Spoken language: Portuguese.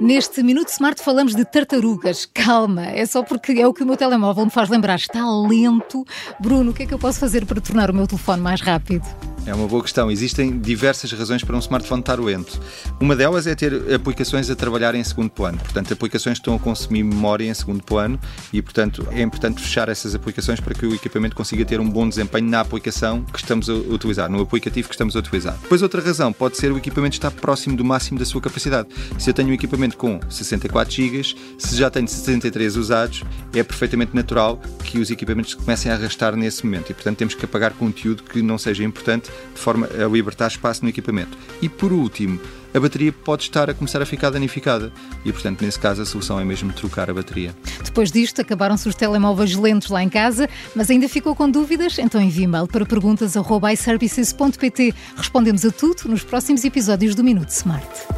Neste Minuto Smart falamos de tartarugas. Calma, é só porque é o que o meu telemóvel me faz lembrar. Está lento. Bruno, o que é que eu posso fazer para tornar o meu telefone mais rápido? É uma boa questão. Existem diversas razões para um smartphone estar lento. Uma delas é ter aplicações a trabalhar em segundo plano. Portanto, aplicações que estão a consumir memória em segundo plano e, portanto, é importante fechar essas aplicações para que o equipamento consiga ter um bom desempenho na aplicação que estamos a utilizar, no aplicativo que estamos a utilizar. Depois, outra razão pode ser o equipamento estar próximo do máximo da sua capacidade. Se eu tenho um equipamento com 64 GB, se já tenho 63 usados, é perfeitamente natural que os equipamentos comecem a arrastar nesse momento e, portanto, temos que apagar conteúdo que não seja importante de forma a libertar espaço no equipamento. E por último, a bateria pode estar a começar a ficar danificada e, portanto, nesse caso, a solução é mesmo trocar a bateria. Depois disto, acabaram-se os telemóveis lentos lá em casa, mas ainda ficou com dúvidas? Então envie e-mail para perguntas.iservices.pt. Respondemos a tudo nos próximos episódios do Minuto Smart.